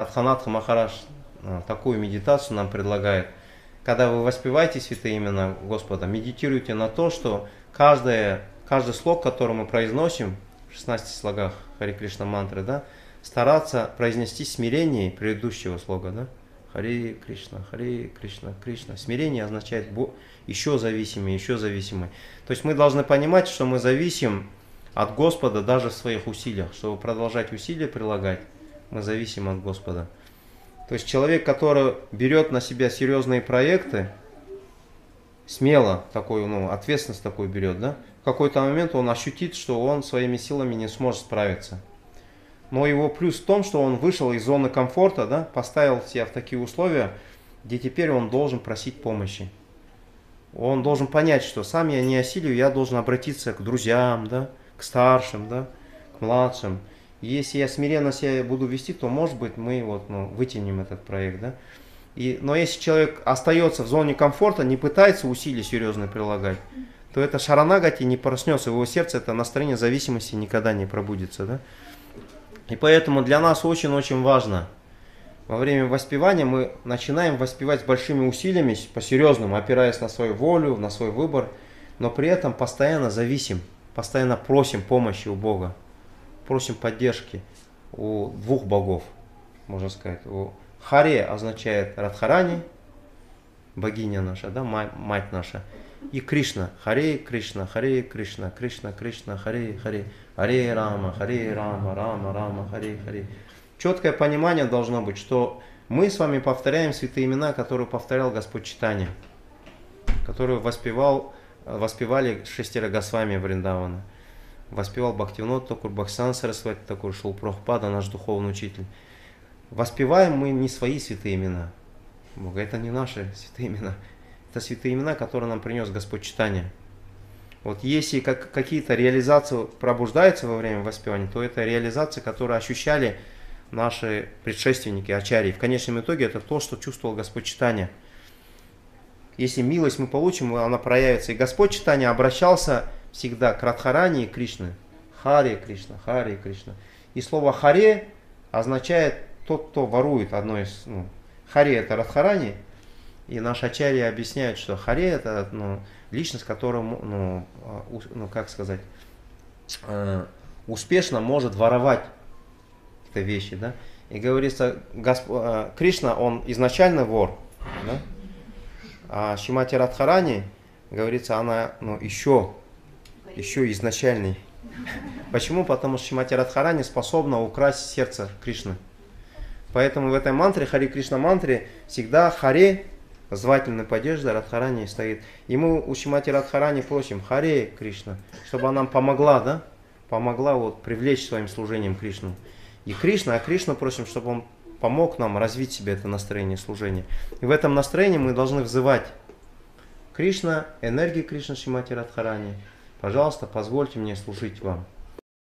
Адханатха Махараш э, такую медитацию нам предлагает. Когда вы воспеваете святые имена Господа, медитируйте на то, что каждое, каждый слог, который мы произносим в 16 слогах Хари Кришна мантры, да, стараться произнести смирение предыдущего слога. Да? Хари Кришна, Хари Кришна, Кришна. Смирение означает еще зависимый, еще зависимый. То есть мы должны понимать, что мы зависим от Господа даже в своих усилиях. Чтобы продолжать усилия прилагать, мы зависим от Господа. То есть человек, который берет на себя серьезные проекты, смело такой, ну, ответственность такую берет, да, в какой-то момент он ощутит, что он своими силами не сможет справиться. Но его плюс в том, что он вышел из зоны комфорта, да, поставил себя в такие условия, где теперь он должен просить помощи. Он должен понять, что сам я не осилию, я должен обратиться к друзьям, да, к старшим, да, к младшим. Если я смиренно себя буду вести, то, может быть, мы вот, ну, вытянем этот проект. Да? И, но если человек остается в зоне комфорта, не пытается усилий серьезно прилагать, то это шаранагати не проснется, его сердце это настроение зависимости никогда не пробудится. Да? И поэтому для нас очень-очень важно, во время воспевания мы начинаем воспевать с большими усилиями, по-серьезному, опираясь на свою волю, на свой выбор, но при этом постоянно зависим, постоянно просим помощи у Бога, просим поддержки у двух богов, можно сказать. У Харе означает Радхарани, богиня наша, да, мать, наша, и Кришна, Харе Кришна, Харе Кришна, Кришна Кришна, Харе Харе, Харе Рама, Харе Рама, Рама Рама, Харе Харе. Четкое понимание должно быть, что мы с вами повторяем святые имена, которые повторял Господь Читания, которые воспевал, воспевали шестеро Госвами Вриндавана, воспевал Бхактивнот Такур, Бахсан Сарасвати Такур, Шул Прохпада, наш духовный учитель. Воспеваем мы не свои святые имена. Бога, это не наши святые имена. Это святые имена, которые нам принес Господь Читания. Вот если как, какие-то реализации пробуждаются во время воспевания, то это реализации, которые ощущали наши предшественники, ачарии. В конечном итоге это то, что чувствовал Господь Читания. Если милость мы получим, она проявится. И Господь Читания обращался всегда к Радхарани и Кришне. Харе Кришна, Харе Кришна. И слово Харе означает тот, кто ворует одно из... Ну, Харе это Радхарани, и наши ачарьи объясняют, что Харе это ну, личность, которая, ну, а, ну как сказать, э, успешно может воровать какие-то вещи, да. И говорится, Госп... Э, Кришна, он изначально вор, да. А Шимати Радхарани, говорится, она ну, еще, еще изначальный. Почему? Потому что Шимати Радхарани способна украсть сердце Кришны. Поэтому в этой мантре, Хари Кришна мантре, всегда Харе звательной падежда Радхарани стоит. И мы у Шимати Радхарани просим, Харе Кришна, чтобы она нам помогла, да? Помогла вот привлечь своим служением Кришну. И Кришна, а Кришну просим, чтобы он помог нам развить себе это настроение служения. И в этом настроении мы должны взывать Кришна, энергии Кришна Шимати Радхарани, пожалуйста, позвольте мне служить вам.